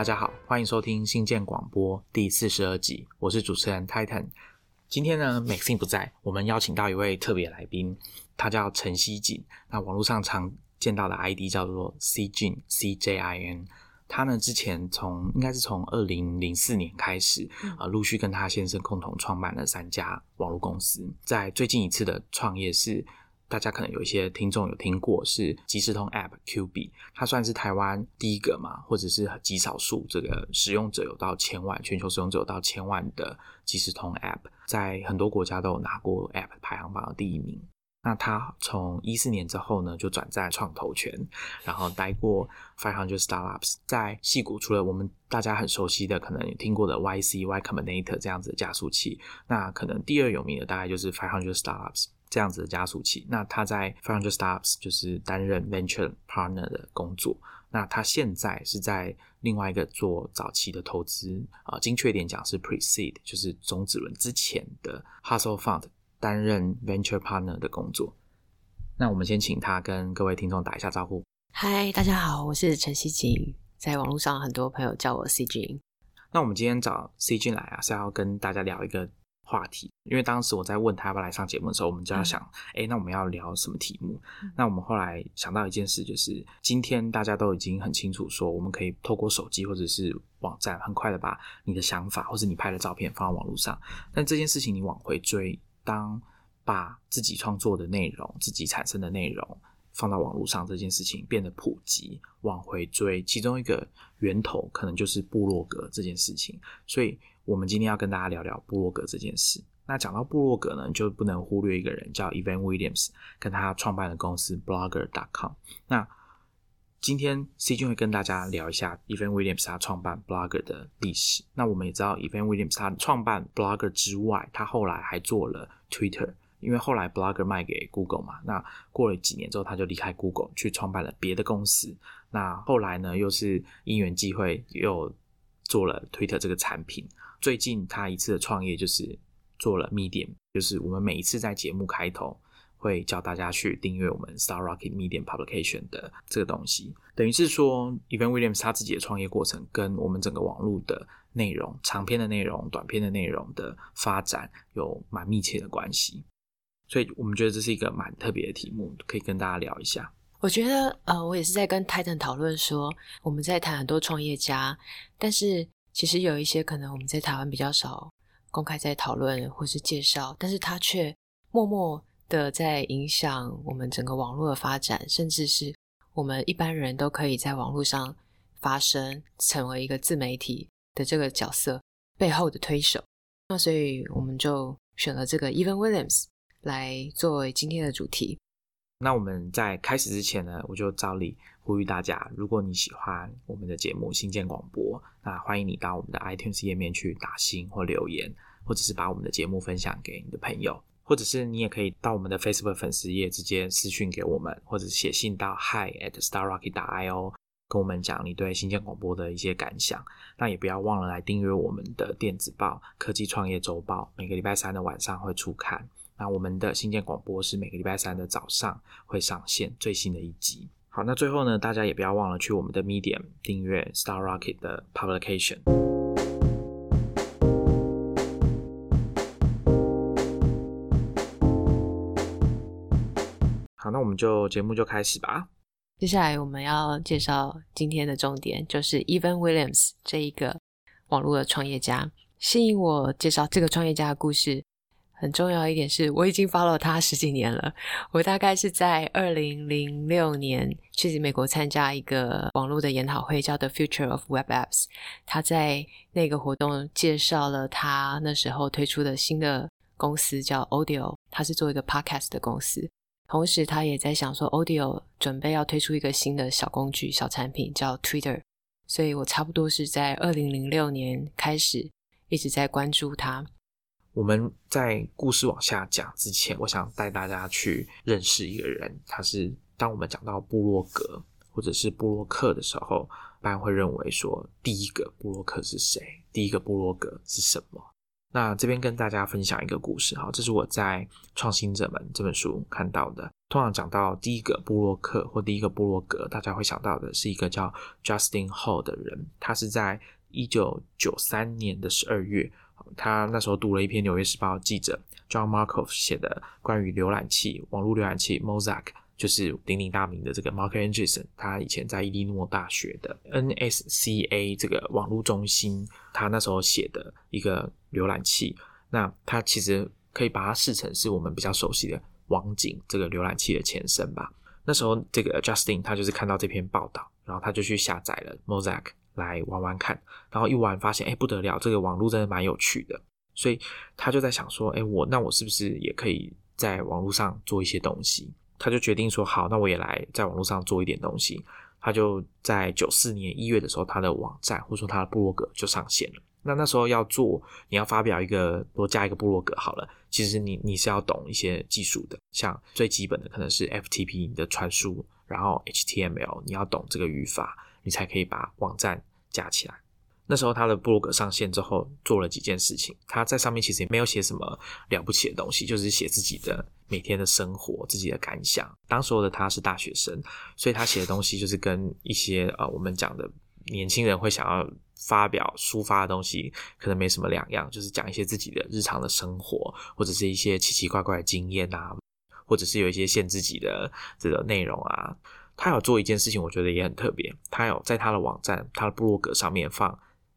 大家好，欢迎收听信件广播第四十二集，我是主持人 Titan。今天呢，Maxine 不在，我们邀请到一位特别来宾，他叫陈希锦。那网络上常见到的 ID 叫做 C Jin C J I N。他呢之前从应该是从二零零四年开始，呃，陆续跟他先生共同创办了三家网络公司。在最近一次的创业是。大家可能有一些听众有听过，是即时通 App Q B，它算是台湾第一个嘛，或者是极少数这个使用者有到千万，全球使用者有到千万的即时通 App，在很多国家都有拿过 App 排行榜的第一名。那他从一四年之后呢，就转战创投圈，然后待过 Five Hundred Startups，在戏谷除了我们大家很熟悉的，可能听过的 Y C Y Combinator 这样子的加速器，那可能第二有名的大概就是 Five Hundred Startups。这样子的加速器，那他在 f o u n d e r Startups 就是担任 Venture Partner 的工作。那他现在是在另外一个做早期的投资啊，精确点讲是 Pre-Seed，就是种子轮之前的 Hustle Fund 担任 Venture Partner 的工作。那我们先请他跟各位听众打一下招呼。嗨，大家好，我是陈希锦，在网络上很多朋友叫我 C 君。那我们今天找 C 君来啊，是要跟大家聊一个。话题，因为当时我在问他要不要来上节目的时候，我们就要想，哎，那我们要聊什么题目？那我们后来想到一件事，就是今天大家都已经很清楚，说我们可以透过手机或者是网站，很快的把你的想法或者你拍的照片放到网络上。但这件事情你往回追，当把自己创作的内容、自己产生的内容放到网络上这件事情变得普及，往回追，其中一个源头可能就是部落格这件事情，所以。我们今天要跟大家聊聊部落格这件事。那讲到部落格呢，就不能忽略一个人，叫 Evan Williams，跟他创办的公司 Blogger.com。那今天 C 君会跟大家聊一下 Evan Williams 他创办 Blogger 的历史。那我们也知道 Evan Williams 他创办 Blogger 之外，他后来还做了 Twitter，因为后来 Blogger 卖给 Google 嘛。那过了几年之后，他就离开 Google 去创办了别的公司。那后来呢，又是因缘际会，又做了 Twitter 这个产品。最近他一次的创业就是做了 Medium，就是我们每一次在节目开头会叫大家去订阅我们 Star Rocket Medium Publication 的这个东西，等于是说 Evan Williams 他自己的创业过程跟我们整个网络的内容、长篇的内容、短篇的内容的发展有蛮密切的关系，所以我们觉得这是一个蛮特别的题目，可以跟大家聊一下。我觉得呃，我也是在跟 Titan 讨论说，我们在谈很多创业家，但是。其实有一些可能我们在台湾比较少公开在讨论或是介绍，但是它却默默的在影响我们整个网络的发展，甚至是我们一般人都可以在网络上发声，成为一个自媒体的这个角色背后的推手。那所以我们就选了这个 Even Williams 来作为今天的主题。那我们在开始之前呢，我就照例呼吁大家，如果你喜欢我们的节目新建广播，那欢迎你到我们的 iTunes 页面去打星或留言，或者是把我们的节目分享给你的朋友，或者是你也可以到我们的 Facebook 粉丝页直接私讯给我们，或者写信到 hi at starrocky.io，跟我们讲你对新建广播的一些感想。那也不要忘了来订阅我们的电子报《科技创业周报》，每个礼拜三的晚上会出刊。那我们的新建广播是每个礼拜三的早上会上线最新的一集。好，那最后呢，大家也不要忘了去我们的 Medium 订阅 Star Rocket 的 Publication。好，那我们就节目就开始吧。接下来我们要介绍今天的重点，就是 Evan Williams 这一个网络的创业家。吸引我介绍这个创业家的故事。很重要一点是，我已经 follow 他十几年了。我大概是在二零零六年去美国参加一个网络的研讨会，叫 The Future of Web Apps。他在那个活动介绍了他那时候推出的新的公司叫 Audio，他是做一个 podcast 的公司。同时，他也在想说，Audio 准备要推出一个新的小工具、小产品叫 Twitter。所以我差不多是在二零零六年开始一直在关注他。我们在故事往下讲之前，我想带大家去认识一个人。他是当我们讲到布洛格或者是布洛克的时候，一般会认为说第一个布洛克是谁？第一个布洛格是什么？那这边跟大家分享一个故事哈，这是我在《创新者们》这本书看到的。通常讲到第一个布洛克或第一个布洛格，大家会想到的是一个叫 Justin Hall 的人。他是在一九九三年的十二月，他那时候读了一篇《纽约时报》记者 John Markov 写的关于浏览器、网络浏览器 Mosaic，就是鼎鼎大名的这个 Mark Anderson，。他以前在伊利诺大学的 NSCA 这个网络中心，他那时候写的一个浏览器。那他其实可以把它视成是我们比较熟悉的。网景这个浏览器的前身吧。那时候，这个 Justin 他就是看到这篇报道，然后他就去下载了 Mosaic 来玩玩看。然后一玩发现，哎，不得了，这个网络真的蛮有趣的。所以他就在想说，哎，我那我是不是也可以在网络上做一些东西？他就决定说，好，那我也来在网络上做一点东西。他就在九四年一月的时候，他的网站或者说他的部落格就上线了。那那时候要做，你要发表一个，多加一个部落格好了。其实你你是要懂一些技术的，像最基本的可能是 FTP 你的传输，然后 HTML 你要懂这个语法，你才可以把网站架起来。那时候他的部落格上线之后，做了几件事情。他在上面其实也没有写什么了不起的东西，就是写自己的每天的生活、自己的感想。当时候的他是大学生，所以他写的东西就是跟一些呃我们讲的年轻人会想要。发表抒发的东西可能没什么两样，就是讲一些自己的日常的生活，或者是一些奇奇怪怪的经验啊，或者是有一些限自己的这个内容啊。他有做一件事情，我觉得也很特别，他有在他的网站、他的部落格上面放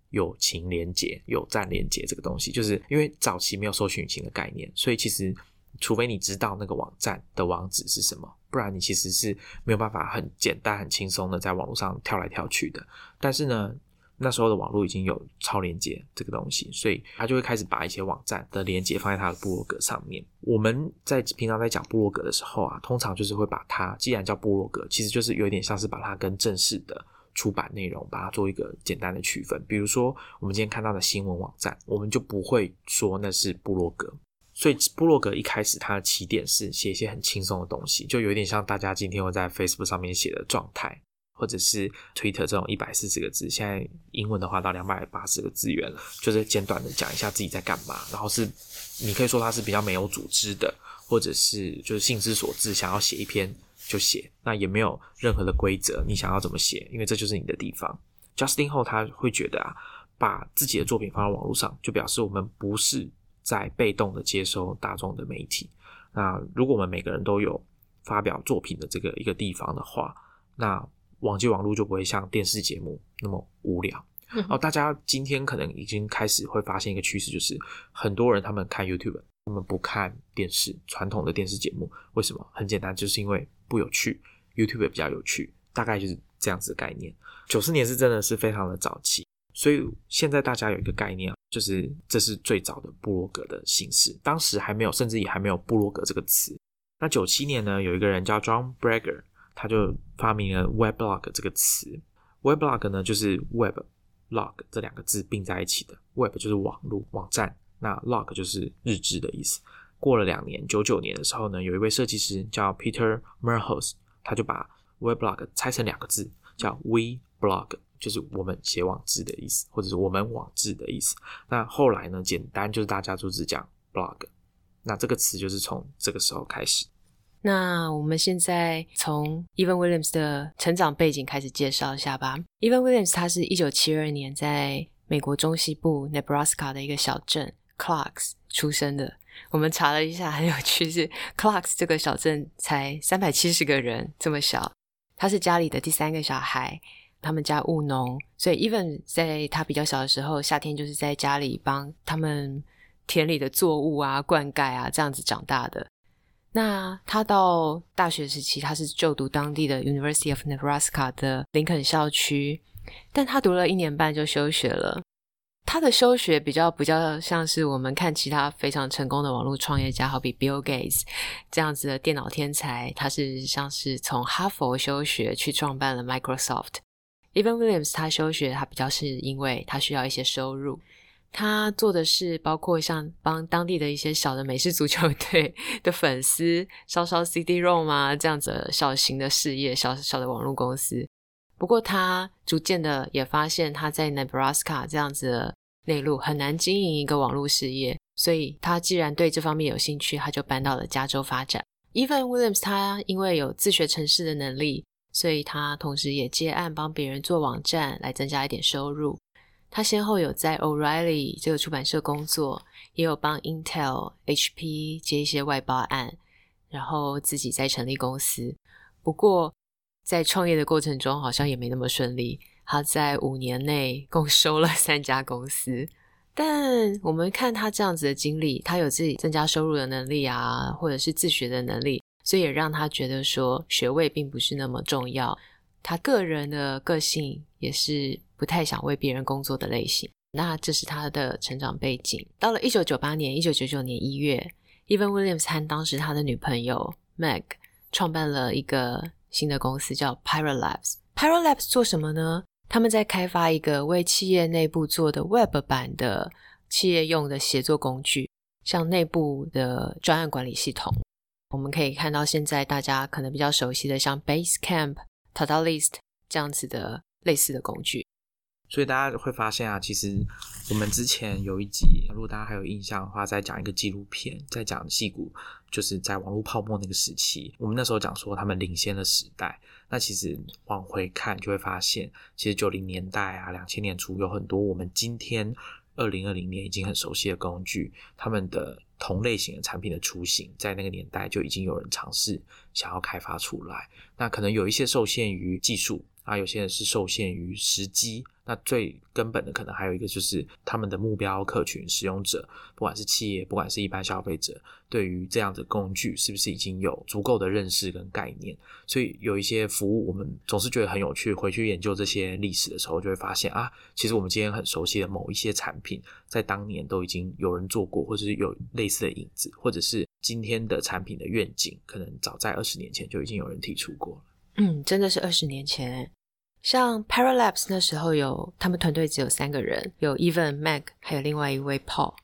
友情连接、友赞连接这个东西，就是因为早期没有搜寻引擎的概念，所以其实除非你知道那个网站的网址是什么，不然你其实是没有办法很简单、很轻松的在网络上跳来跳去的。但是呢。那时候的网络已经有超连接这个东西，所以他就会开始把一些网站的连接放在他的部落格上面。我们在平常在讲部落格的时候啊，通常就是会把它既然叫部落格，其实就是有点像是把它跟正式的出版内容把它做一个简单的区分。比如说我们今天看到的新闻网站，我们就不会说那是部落格。所以部落格一开始它的起点是写一些很轻松的东西，就有点像大家今天会在 Facebook 上面写的状态。或者是 Twitter 这种一百四十个字，现在英文的话到两百八十个字元了，就是简短的讲一下自己在干嘛。然后是你可以说它是比较没有组织的，或者是就是性之所至，想要写一篇就写，那也没有任何的规则，你想要怎么写，因为这就是你的地方。Justin 后他会觉得啊，把自己的作品放到网络上，就表示我们不是在被动的接收大众的媒体。那如果我们每个人都有发表作品的这个一个地方的话，那网际网络就不会像电视节目那么无聊哦。大家今天可能已经开始会发现一个趋势，就是很多人他们看 YouTube，他们不看电视传统的电视节目。为什么？很简单，就是因为不有趣，YouTube 比较有趣，大概就是这样子的概念。九四年是真的是非常的早期，所以现在大家有一个概念，就是这是最早的部落格的形式。当时还没有，甚至也还没有部落格这个词。那九七年呢，有一个人叫 John Brager。他就发明了 weblog 这个词，weblog 呢就是 web log 这两个字并在一起的，web 就是网络网站，那 log 就是日志的意思。过了两年，九九年的时候呢，有一位设计师叫 Peter m e r h o s 他就把 weblog 拆成两个字，叫 we blog，就是我们写网志的意思，或者是我们网志的意思。那后来呢，简单就是大家就只讲 blog，那这个词就是从这个时候开始。那我们现在从 Evan Williams 的成长背景开始介绍一下吧。Evan Williams 他是一九七二年在美国中西部 Nebraska 的一个小镇 Clarks 出生的。我们查了一下，很有趣，是 Clarks 这个小镇才三百七十个人，这么小。他是家里的第三个小孩，他们家务农，所以 Evan 在他比较小的时候，夏天就是在家里帮他们田里的作物啊灌溉啊这样子长大的。那他到大学时期，他是就读当地的 University of Nebraska 的林肯校区，但他读了一年半就休学了。他的休学比较比较像是我们看其他非常成功的网络创业家，好比 Bill Gates 这样子的电脑天才，他是像是从哈佛休学去创办了 Microsoft。Evan Williams 他休学，他比较是因为他需要一些收入。他做的是包括像帮当地的一些小的美式足球队 的粉丝烧烧 CD-ROM 啊这样子小型的事业，小小的网络公司。不过他逐渐的也发现他在 Nebraska 这样子的内陆，很难经营一个网络事业。所以他既然对这方面有兴趣，他就搬到了加州发展。Evan Williams 他因为有自学城市的能力，所以他同时也接案帮别人做网站来增加一点收入。他先后有在 O'Reilly 这个出版社工作，也有帮 Intel、HP 接一些外包案，然后自己再成立公司。不过在创业的过程中，好像也没那么顺利。他在五年内共收了三家公司。但我们看他这样子的经历，他有自己增加收入的能力啊，或者是自学的能力，所以也让他觉得说学位并不是那么重要。他个人的个性也是不太想为别人工作的类型。那这是他的成长背景。到了一九九八年、一九九九年一月，Even Williams 和当时他的女朋友 Meg 创办了一个新的公司，叫 Pyro Labs。Pyro Labs 做什么呢？他们在开发一个为企业内部做的 Web 版的企业用的协作工具，像内部的专案管理系统。我们可以看到，现在大家可能比较熟悉的，像 Basecamp、t o d o List 这样子的类似的工具。所以大家会发现啊，其实我们之前有一集，如果大家还有印象的话，在讲一个纪录片，在讲戏骨，就是在网络泡沫那个时期，我们那时候讲说他们领先的时代。那其实往回看，就会发现，其实九零年代啊，两千年初有很多我们今天二零二零年已经很熟悉的工具，他们的同类型的产品的雏形，在那个年代就已经有人尝试想要开发出来。那可能有一些受限于技术。啊，有些人是受限于时机，那最根本的可能还有一个就是他们的目标客群使用者，不管是企业，不管是一般消费者，对于这样的工具是不是已经有足够的认识跟概念？所以有一些服务，我们总是觉得很有趣。回去研究这些历史的时候，就会发现啊，其实我们今天很熟悉的某一些产品，在当年都已经有人做过，或者是有类似的影子，或者是今天的产品的愿景，可能早在二十年前就已经有人提出过了。嗯，真的是二十年前。像 Paralabs 那时候有他们团队只有三个人，有 Evan、Meg，还有另外一位 Paul。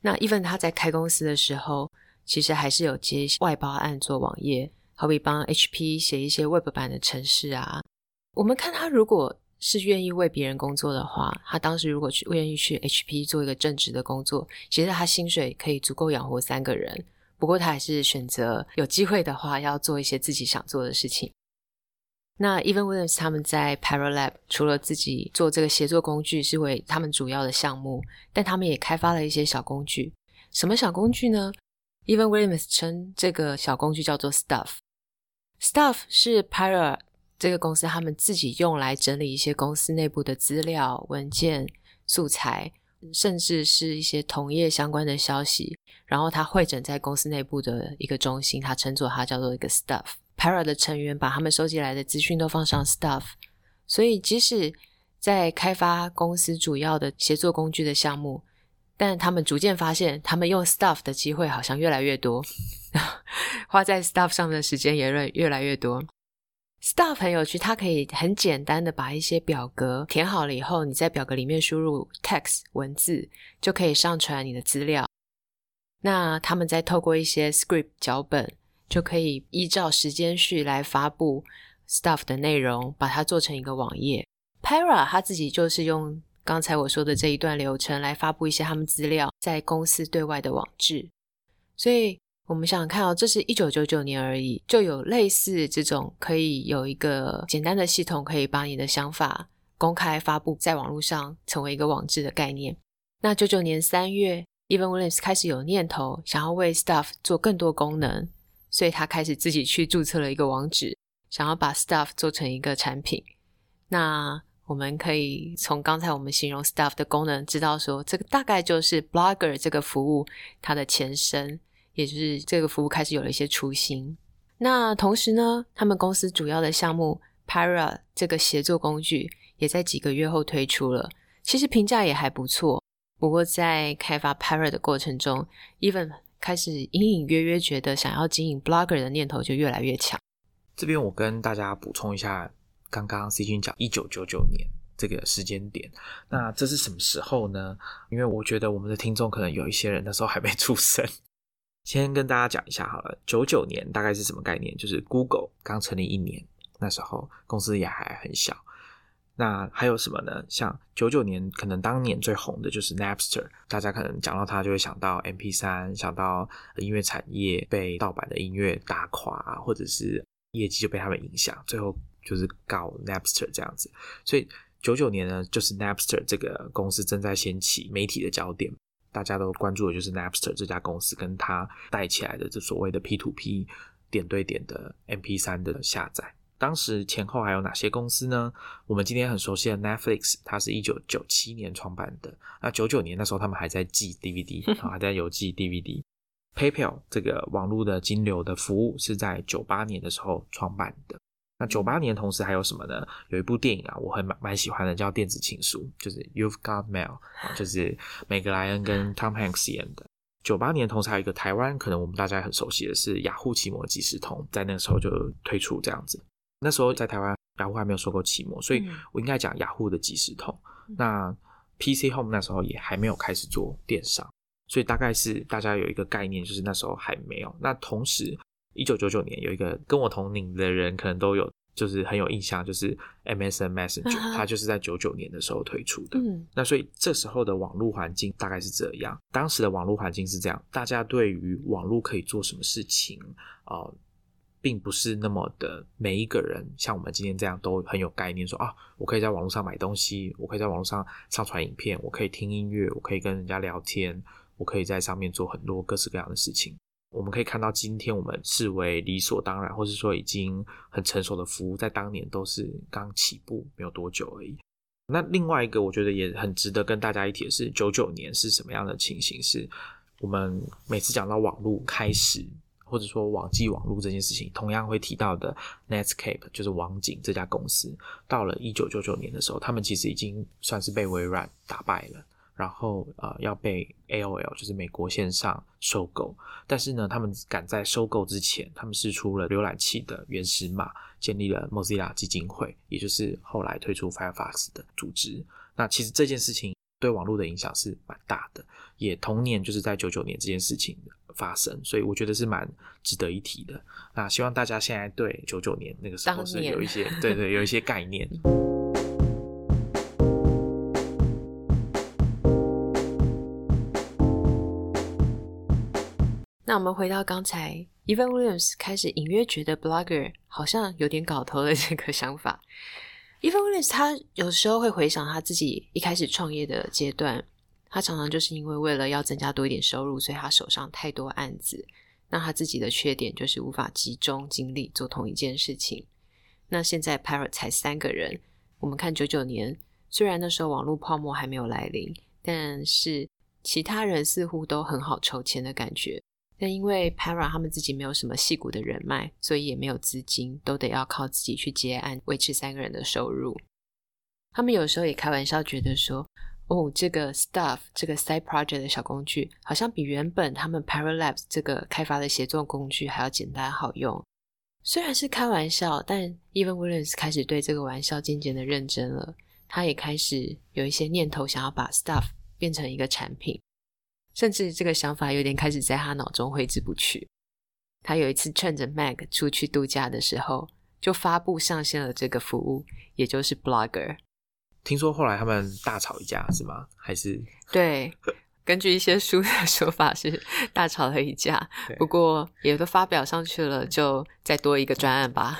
那 Evan 他在开公司的时候，其实还是有接外包案做网页，好比帮 HP 写一些 Web 版的程式啊。我们看他如果是愿意为别人工作的话，他当时如果去愿意去 HP 做一个正职的工作，其实他薪水可以足够养活三个人。不过他还是选择有机会的话，要做一些自己想做的事情。那 Even Williams 他们在 Paralab 除了自己做这个协作工具是为他们主要的项目，但他们也开发了一些小工具。什么小工具呢？Even Williams 称这个小工具叫做 Stuff。Stuff 是 Paralle 这个公司他们自己用来整理一些公司内部的资料、文件、素材，甚至是一些同业相关的消息，然后它汇整在公司内部的一个中心，它称作它叫做一个 Stuff。Para 的成员把他们收集来的资讯都放上 Stuff，所以即使在开发公司主要的协作工具的项目，但他们逐渐发现，他们用 Stuff 的机会好像越来越多，花在 Stuff 上面的时间也越越来越多。Stuff 很有趣，它可以很简单的把一些表格填好了以后，你在表格里面输入 text 文字，就可以上传你的资料。那他们再透过一些 script 脚本。就可以依照时间序来发布 stuff 的内容，把它做成一个网页。Para 他自己就是用刚才我说的这一段流程来发布一些他们资料在公司对外的网志。所以我们想想看哦，这是一九九九年而已，就有类似这种可以有一个简单的系统，可以把你的想法公开发布在网络上，成为一个网志的概念。那九九年三月，Even Williams 开始有念头想要为 stuff 做更多功能。所以他开始自己去注册了一个网址，想要把 Stuff 做成一个产品。那我们可以从刚才我们形容 Stuff 的功能，知道说这个大概就是 Blogger 这个服务它的前身，也就是这个服务开始有了一些雏形。那同时呢，他们公司主要的项目 Para 这个协作工具也在几个月后推出了，其实评价也还不错。不过在开发 Para 的过程中，Even 开始隐隐约约觉得想要经营 blogger 的念头就越来越强。这边我跟大家补充一下，刚刚 C 君讲一九九九年这个时间点，那这是什么时候呢？因为我觉得我们的听众可能有一些人那时候还没出生。先跟大家讲一下好了，九九年大概是什么概念？就是 Google 刚成立一年，那时候公司也还很小。那还有什么呢？像九九年，可能当年最红的就是 Napster，大家可能讲到它就会想到 MP 三，想到音乐产业被盗版的音乐打垮，或者是业绩就被他们影响，最后就是告 Napster 这样子。所以九九年呢，就是 Napster 这个公司正在掀起媒体的焦点，大家都关注的就是 Napster 这家公司跟它带起来的这所谓的 P to P 点对点的 MP 三的下载。当时前后还有哪些公司呢？我们今天很熟悉的 Netflix，它是一九九七年创办的。那九九年那时候他们还在寄 DVD，还在邮寄 DVD。PayPal 这个网络的金流的服务是在九八年的时候创办的。那九八年同时还有什么呢？有一部电影啊，我很蛮蛮喜欢的，叫《电子情书》，就是 You've Got Mail，就是梅格莱恩跟 Tom Hanks 演的。九八年同时还有一个台湾，可能我们大家很熟悉的是雅虎奇摩即时通，在那个时候就推出这样子。那时候在台湾，雅虎还没有收购奇摩，所以我应该讲雅虎的即时通。那 PC Home 那时候也还没有开始做电商，所以大概是大家有一个概念，就是那时候还没有。那同时，一九九九年有一个跟我同龄的人可能都有，就是很有印象，就是 MSN Messenger，它就是在九九年的时候推出的。那所以这时候的网络环境大概是这样，当时的网络环境是这样，大家对于网络可以做什么事情啊？并不是那么的每一个人像我们今天这样都很有概念，说啊，我可以在网络上买东西，我可以在网络上上传影片，我可以听音乐，我可以跟人家聊天，我可以在上面做很多各式各样的事情。我们可以看到，今天我们视为理所当然，或是说已经很成熟的服务，在当年都是刚起步没有多久而已。那另外一个我觉得也很值得跟大家一提的是，九九年是什么样的情形？是我们每次讲到网络开始。或者说网际网络这件事情，同样会提到的 Netscape 就是网景这家公司，到了一九九九年的时候，他们其实已经算是被微软打败了，然后呃要被 AOL 就是美国线上收购，但是呢，他们赶在收购之前，他们试出了浏览器的原始码，建立了 Mozilla 基金会，也就是后来推出 Firefox 的组织。那其实这件事情对网络的影响是蛮大的，也同年就是在九九年这件事情。发生，所以我觉得是蛮值得一提的。那希望大家现在对九九年那个时候是有一些，对对，有一些概念。那我们回到刚才，Evan Williams 开始隐约觉得 Blogger 好像有点搞头的这个想法。Evan Williams 他有时候会回想他自己一开始创业的阶段。他常常就是因为为了要增加多一点收入，所以他手上太多案子。那他自己的缺点就是无法集中精力做同一件事情。那现在 Parrot 才三个人，我们看九九年，虽然那时候网络泡沫还没有来临，但是其他人似乎都很好筹钱的感觉。但因为 Parrot 他们自己没有什么细股的人脉，所以也没有资金，都得要靠自己去接案，维持三个人的收入。他们有时候也开玩笑觉得说。哦，这个 stuff 这个 side project 的小工具，好像比原本他们 Paralabs 这个开发的协作工具还要简单好用。虽然是开玩笑，但 Even Williams 开始对这个玩笑渐渐的认真了。他也开始有一些念头，想要把 stuff 变成一个产品，甚至这个想法有点开始在他脑中挥之不去。他有一次趁着 Mag 出去度假的时候，就发布上线了这个服务，也就是 Blogger。听说后来他们大吵一架是吗？还是对？根据一些书的说法是大吵了一架，不过也都发表上去了，就再多一个专案吧。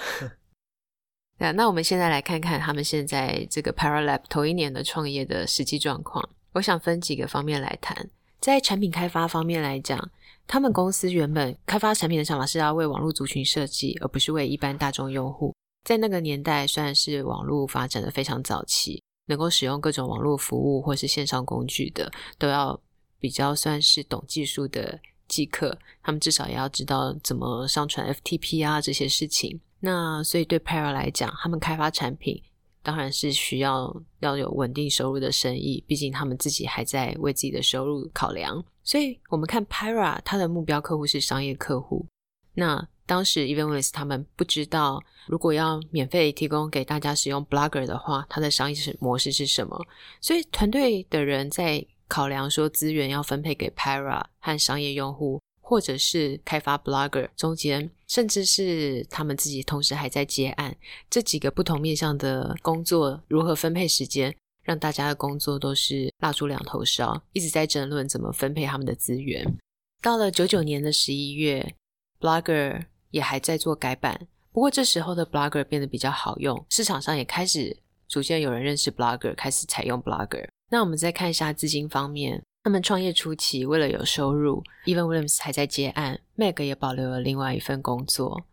那那我们现在来看看他们现在这个 Paralab 头一年的创业的实际状况。我想分几个方面来谈。在产品开发方面来讲，他们公司原本开发产品的想法是要为网络族群设计，而不是为一般大众用户。在那个年代，算是网络发展的非常早期。能够使用各种网络服务或是线上工具的，都要比较算是懂技术的技客，他们至少也要知道怎么上传 FTP 啊这些事情。那所以对 Para 来讲，他们开发产品当然是需要要有稳定收入的生意，毕竟他们自己还在为自己的收入考量。所以我们看 Para，它的目标客户是商业客户。那当时 Evenless 他们不知道，如果要免费提供给大家使用 Blogger 的话，它的商业模式是什么？所以团队的人在考量说资源要分配给 Para 和商业用户，或者是开发 Blogger 中间，甚至是他们自己同时还在接案，这几个不同面向的工作如何分配时间，让大家的工作都是蜡烛两头烧，一直在争论怎么分配他们的资源。到了九九年的十一月，Blogger 也还在做改版，不过这时候的 Blogger 变得比较好用，市场上也开始逐渐有人认识 Blogger，开始采用 Blogger。那我们再看一下资金方面，他们创业初期为了有收入，Even Williams 还在接案，Meg 也保留了另外一份工作。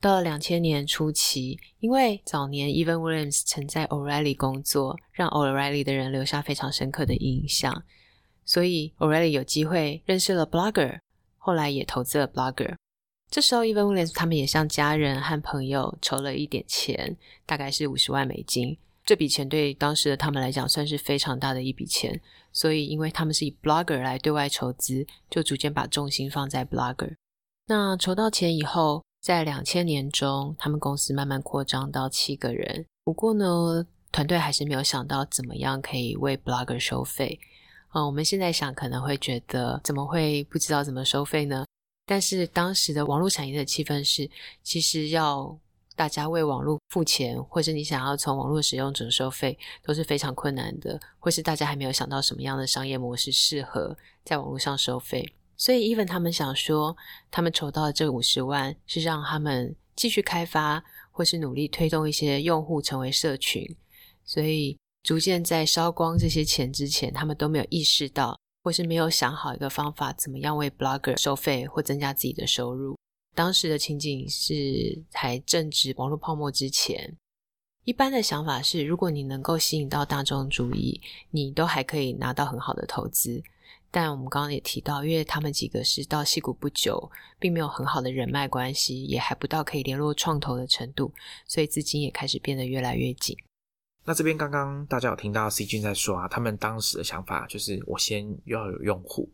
到了两千年初期，因为早年 Even Williams 曾在 O'Reilly 工作，让 O'Reilly 的人留下非常深刻的印象。所以 O'Reilly 有机会认识了 Blogger，后来也投资了 Blogger。这时候，Even Williams 他们也向家人和朋友筹了一点钱，大概是五十万美金。这笔钱对当时的他们来讲算是非常大的一笔钱。所以因为他们是以 Blogger 来对外筹资，就逐渐把重心放在 Blogger。那筹到钱以后，在两千年中，他们公司慢慢扩张到七个人。不过呢，团队还是没有想到怎么样可以为 Blogger 收费。嗯，我们现在想可能会觉得怎么会不知道怎么收费呢？但是当时的网络产业的气氛是，其实要大家为网络付钱，或是你想要从网络使用者收费，都是非常困难的，或是大家还没有想到什么样的商业模式适合在网络上收费。所以，even 他们想说，他们筹到的这五十万是让他们继续开发，或是努力推动一些用户成为社群，所以。逐渐在烧光这些钱之前，他们都没有意识到，或是没有想好一个方法，怎么样为 blogger 收费或增加自己的收入。当时的情景是还正值网络泡沫之前。一般的想法是，如果你能够吸引到大众注意，你都还可以拿到很好的投资。但我们刚刚也提到，因为他们几个是到戏谷不久，并没有很好的人脉关系，也还不到可以联络创投的程度，所以资金也开始变得越来越紧。那这边刚刚大家有听到 C 君在说啊，他们当时的想法就是我先要有用户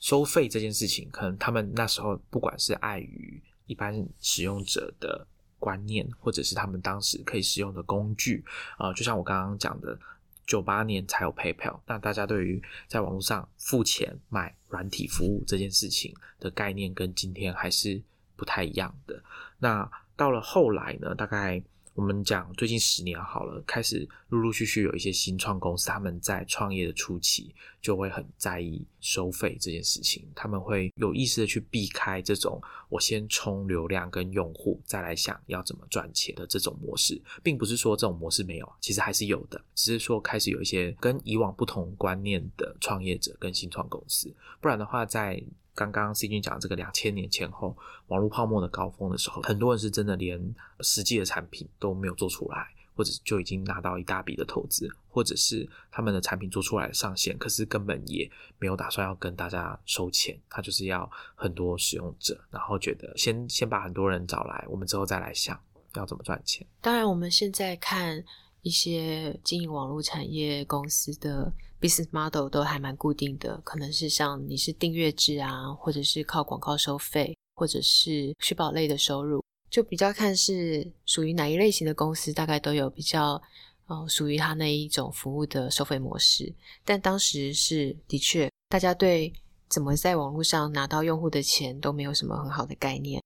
收费这件事情，可能他们那时候不管是碍于一般使用者的观念，或者是他们当时可以使用的工具啊，就像我刚刚讲的，九八年才有 PayPal，那大家对于在网络上付钱买软体服务这件事情的概念，跟今天还是不太一样的。那到了后来呢，大概。我们讲最近十年好了，开始陆陆续续有一些新创公司，他们在创业的初期就会很在意收费这件事情，他们会有意识的去避开这种我先冲流量跟用户，再来想要怎么赚钱的这种模式，并不是说这种模式没有，其实还是有的，只是说开始有一些跟以往不同观念的创业者跟新创公司，不然的话在。刚刚 C 君讲这个两千年前后网络泡沫的高峰的时候，很多人是真的连实际的产品都没有做出来，或者就已经拿到一大笔的投资，或者是他们的产品做出来上线，可是根本也没有打算要跟大家收钱，他就是要很多使用者，然后觉得先先把很多人找来，我们之后再来想要怎么赚钱。当然，我们现在看一些经营网络产业公司的。business model 都还蛮固定的，可能是像你是订阅制啊，或者是靠广告收费，或者是虚保类的收入，就比较看是属于哪一类型的公司，大概都有比较呃属于它那一种服务的收费模式。但当时是的确，大家对怎么在网络上拿到用户的钱都没有什么很好的概念。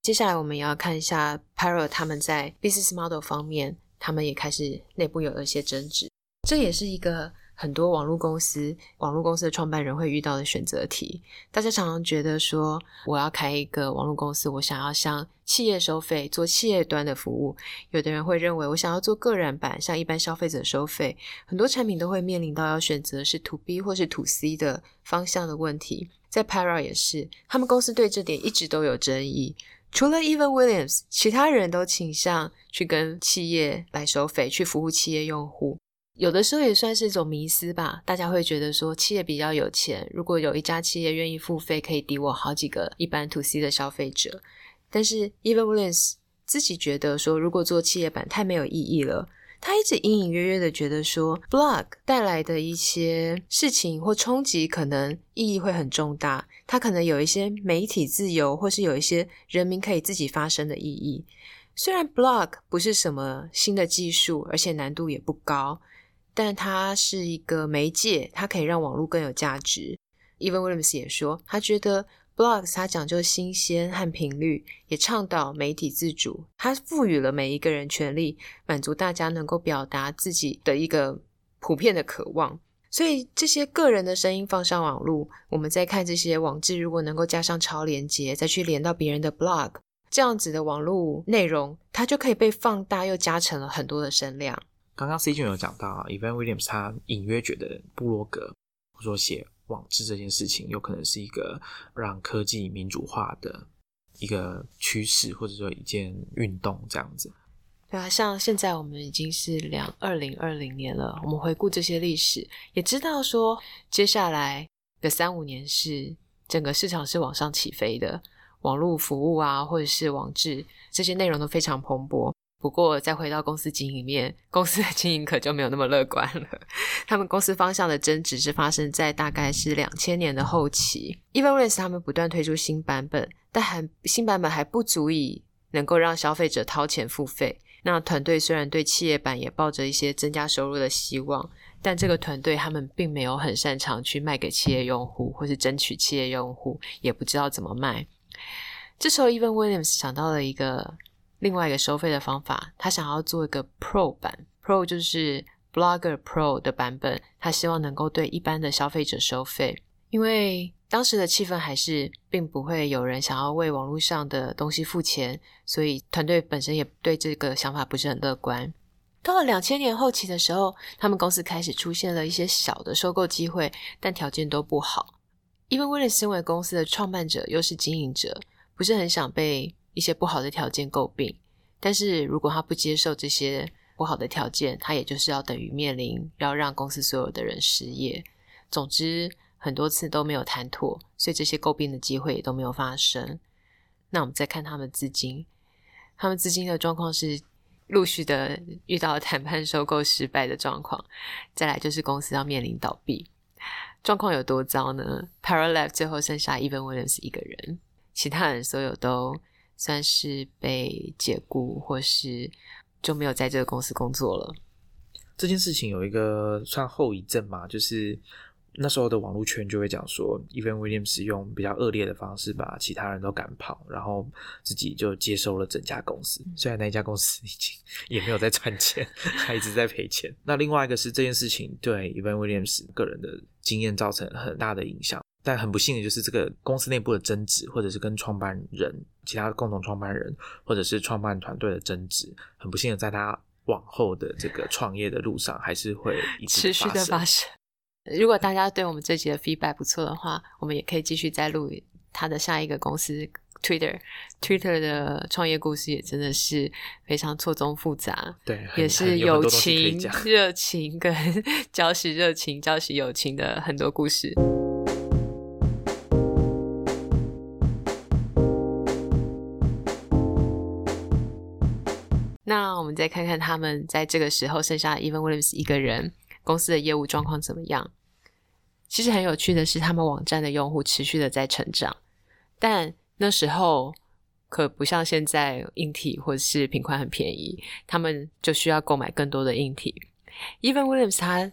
接下来我们也要看一下 p a r o 他们在 business model 方面，他们也开始内部有了一些争执，这也是一个。很多网络公司、网络公司的创办人会遇到的选择题，大家常常觉得说，我要开一个网络公司，我想要向企业收费，做企业端的服务。有的人会认为，我想要做个人版，向一般消费者收费。很多产品都会面临到要选择是 To B 或是 To C 的方向的问题。在 Para 也是，他们公司对这点一直都有争议。除了 Evan Williams，其他人都倾向去跟企业来收费，去服务企业用户。有的时候也算是一种迷思吧，大家会觉得说企业比较有钱，如果有一家企业愿意付费，可以抵我好几个一般 to C 的消费者。但是 Evan Williams 自己觉得说，如果做企业版太没有意义了。他一直隐隐约约的觉得说，blog 带来的一些事情或冲击，可能意义会很重大。它可能有一些媒体自由，或是有一些人民可以自己发声的意义。虽然 blog 不是什么新的技术，而且难度也不高。但它是一个媒介，它可以让网络更有价值。Even Williams 也说，他觉得 Blogs 它讲究新鲜和频率，也倡导媒体自主，它赋予了每一个人权利，满足大家能够表达自己的一个普遍的渴望。所以这些个人的声音放上网络，我们再看这些网志，如果能够加上超连接，再去连到别人的 blog，这样子的网络内容，它就可以被放大，又加成了很多的声量。刚刚 C 君有讲到啊，Evan Williams 他隐约觉得布洛格或者说写网志这件事情，有可能是一个让科技民主化的一个趋势，或者说一件运动这样子。对啊，像现在我们已经是两二零二零年了，我们回顾这些历史，也知道说接下来的三五年是整个市场是往上起飞的，网络服务啊，或者是网志这些内容都非常蓬勃。不过，再回到公司经营面，公司的经营可就没有那么乐观了。他们公司方向的争执是发生在大概是两千年的后期。e v a n r a c e 他们不断推出新版本，但还新版本还不足以能够让消费者掏钱付费。那团队虽然对企业版也抱着一些增加收入的希望，但这个团队他们并没有很擅长去卖给企业用户，或是争取企业用户，也不知道怎么卖。这时候，Even Williams 想到了一个。另外一个收费的方法，他想要做一个 Pro 版，Pro 就是 Blogger Pro 的版本，他希望能够对一般的消费者收费，因为当时的气氛还是并不会有人想要为网络上的东西付钱，所以团队本身也对这个想法不是很乐观。到了两千年后期的时候，他们公司开始出现了一些小的收购机会，但条件都不好。因为为了身为公司的创办者又是经营者，不是很想被。一些不好的条件诟病，但是如果他不接受这些不好的条件，他也就是要等于面临要让公司所有的人失业。总之，很多次都没有谈妥，所以这些诟病的机会也都没有发生。那我们再看他们资金，他们资金的状况是陆续的遇到谈判收购失败的状况，再来就是公司要面临倒闭，状况有多糟呢？Parallel 最后剩下 Even Williams 一个人，其他人所有都。算是被解雇，或是就没有在这个公司工作了。这件事情有一个算后遗症嘛，就是那时候的网络圈就会讲说，Even Williams 用比较恶劣的方式把其他人都赶跑，然后自己就接收了整家公司。虽然那一家公司已经也没有在赚钱，还一直在赔钱。那另外一个是这件事情对 Even Williams 个人的经验造成很大的影响。但很不幸的就是这个公司内部的争执，或者是跟创办人、其他共同创办人，或者是创办团队的争执，很不幸的在他往后的这个创业的路上，还是会持续的发生。如果大家对我们这集的 feedback 不错的话，我们也可以继续再录他的下一个公司 Twitter。Twitter 的创业故事也真的是非常错综复杂，对，也是友情、热情跟 交习热情、交习友情的很多故事。那我们再看看他们在这个时候剩下 Even Williams 一个人公司的业务状况怎么样？其实很有趣的是，他们网站的用户持续的在成长，但那时候可不像现在硬体或者是品宽很便宜，他们就需要购买更多的硬体。Even Williams 他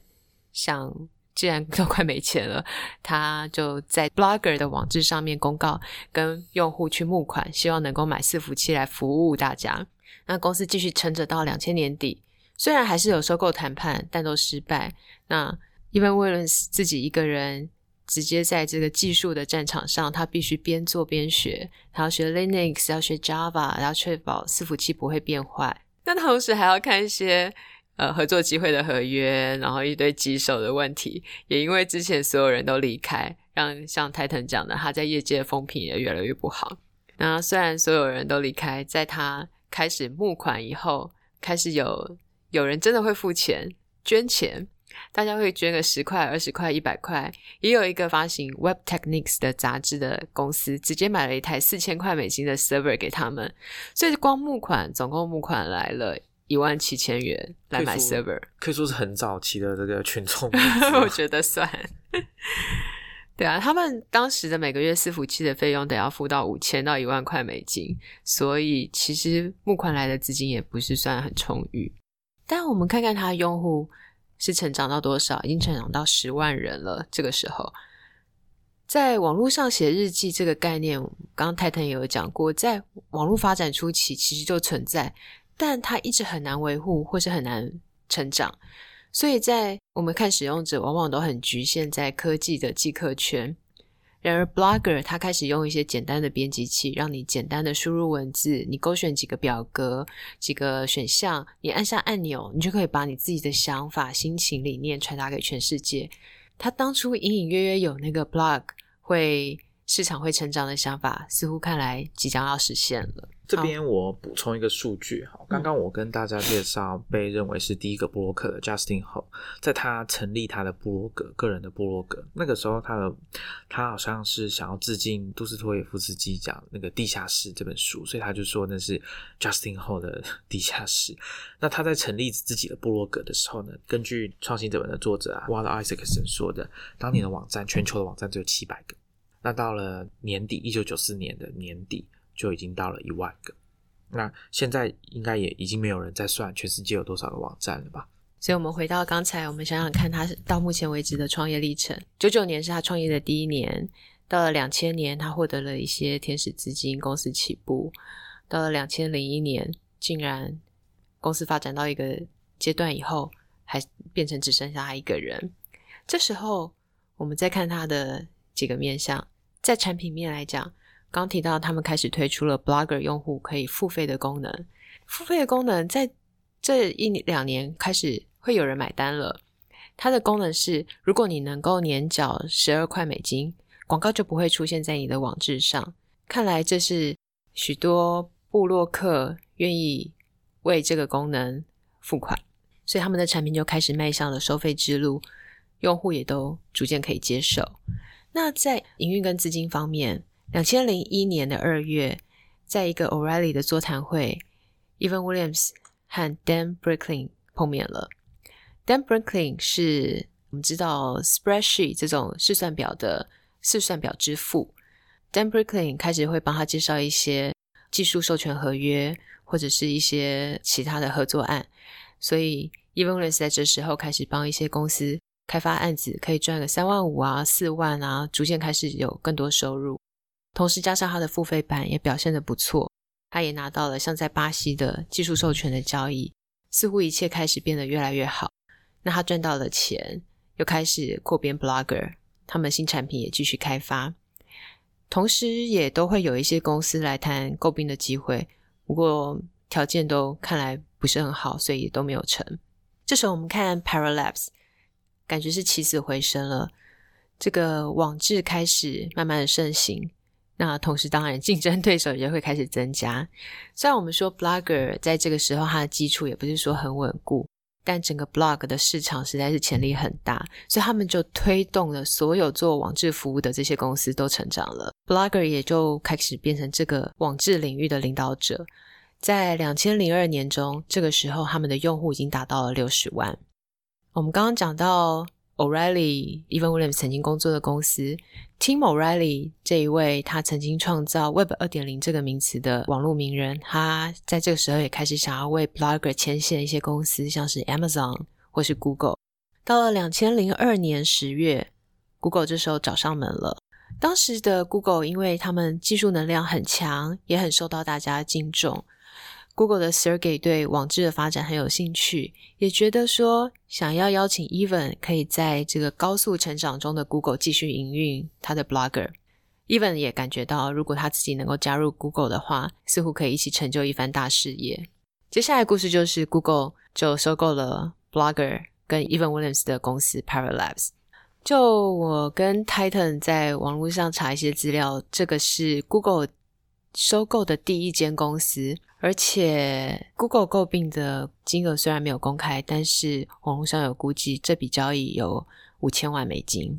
想，既然都快没钱了，他就在 Blogger 的网志上面公告，跟用户去募款，希望能够买伺服器来服务大家。那公司继续撑着到两千年底，虽然还是有收购谈判，但都失败。那 Even Williams 自己一个人直接在这个技术的战场上，他必须边做边学，他要学 Linux，要学 Java，要确保伺服器不会变坏。那同时还要看一些呃合作机会的合约，然后一堆棘手的问题。也因为之前所有人都离开，让像泰腾讲的，他在业界的风评也越来越不好。那虽然所有人都离开，在他开始募款以后，开始有有人真的会付钱捐钱，大家会捐个十块、二十块、一百块。也有一个发行 Web Techniques 的杂志的公司，直接买了一台四千块美金的 server 给他们。所以光募款，总共募款来了一万七千元来买 server，可以说是很早期的这个群众。我觉得算。对啊，他们当时的每个月伺服器的费用得要付到五千到一万块美金，所以其实募款来的资金也不是算很充裕。但我们看看它的用户是成长到多少，已经成长到十万人了。这个时候，在网络上写日记这个概念，刚刚泰坦也有讲过，在网络发展初期其实就存在，但它一直很难维护或是很难成长。所以在我们看使用者，往往都很局限在科技的记客圈。然而，Blogger 他开始用一些简单的编辑器，让你简单的输入文字，你勾选几个表格、几个选项，你按下按钮，你就可以把你自己的想法、心情、理念传达给全世界。他当初隐隐约约有那个 blog 会市场会成长的想法，似乎看来即将要实现了。这边我补充一个数据哈，刚刚我跟大家介绍被认为是第一个布洛克的 Justin Ho，在他成立他的布洛格个人的布洛格那个时候，他的他好像是想要致敬杜斯托耶夫斯基讲那个地下室这本书，所以他就说那是 Justin Ho 的地下室。那他在成立自己的布洛格的时候呢，根据创新者文的作者啊 Walt Isaacson 说的，当年的网站全球的网站只有七百个，那到了年底一九九四年的年底。就已经到了一万个，那现在应该也已经没有人在算全世界有多少个网站了吧？所以，我们回到刚才，我们想想看，他到目前为止的创业历程。九九年是他创业的第一年，到了两千年，他获得了一些天使资金，公司起步。到了两千零一年，竟然公司发展到一个阶段以后，还变成只剩下他一个人。这时候，我们再看他的几个面向，在产品面来讲。刚提到，他们开始推出了 Blogger 用户可以付费的功能。付费的功能在这一两年开始会有人买单了。它的功能是，如果你能够年缴十二块美金，广告就不会出现在你的网志上。看来这是许多布洛克愿意为这个功能付款，所以他们的产品就开始迈向了收费之路，用户也都逐渐可以接受。那在营运跟资金方面，两千零一年的二月，在一个 O'Reilly 的座谈会，Evan Williams 和 Dan Bricklin 碰面了。Dan Bricklin 是我们知道 Spreadsheet 这种试算表的试算表之父。Dan Bricklin 开始会帮他介绍一些技术授权合约，或者是一些其他的合作案。所以 Evan Williams 在这时候开始帮一些公司开发案子，可以赚个三万五啊、四万啊，逐渐开始有更多收入。同时加上他的付费版也表现的不错，他也拿到了像在巴西的技术授权的交易，似乎一切开始变得越来越好。那他赚到了钱，又开始扩编 Blogger，他们新产品也继续开发，同时也都会有一些公司来谈购并的机会，不过条件都看来不是很好，所以也都没有成。这时候我们看 Paralabs，感觉是起死回生了，这个网志开始慢慢的盛行。那同时，当然竞争对手也会开始增加。虽然我们说 Blogger 在这个时候它的基础也不是说很稳固，但整个 Blog 的市场实在是潜力很大，所以他们就推动了所有做网志服务的这些公司都成长了，Blogger 也就开始变成这个网志领域的领导者。在两千零二年中，这个时候他们的用户已经达到了六十万。我们刚刚讲到。O'Reilly Evan Williams 曾经工作的公司，Tim O'Reilly 这一位，他曾经创造 Web 二点零这个名词的网络名人，他在这个时候也开始想要为 Blogger 牵线一些公司，像是 Amazon 或是 Google。到了两千零二年十月，Google 这时候找上门了。当时的 Google 因为他们技术能量很强，也很受到大家敬重。Google 的 Sergey 对网志的发展很有兴趣，也觉得说想要邀请 Evan 可以在这个高速成长中的 Google 继续营运他的 Blogger。Evan 也感觉到，如果他自己能够加入 Google 的话，似乎可以一起成就一番大事业。接下来故事就是 Google 就收购了 Blogger 跟 Evan Williams 的公司 Paralabs。就我跟 Titan 在网络上查一些资料，这个是 Google 收购的第一间公司。而且，Google 购并的金额虽然没有公开，但是网络上有估计，这笔交易有五千万美金。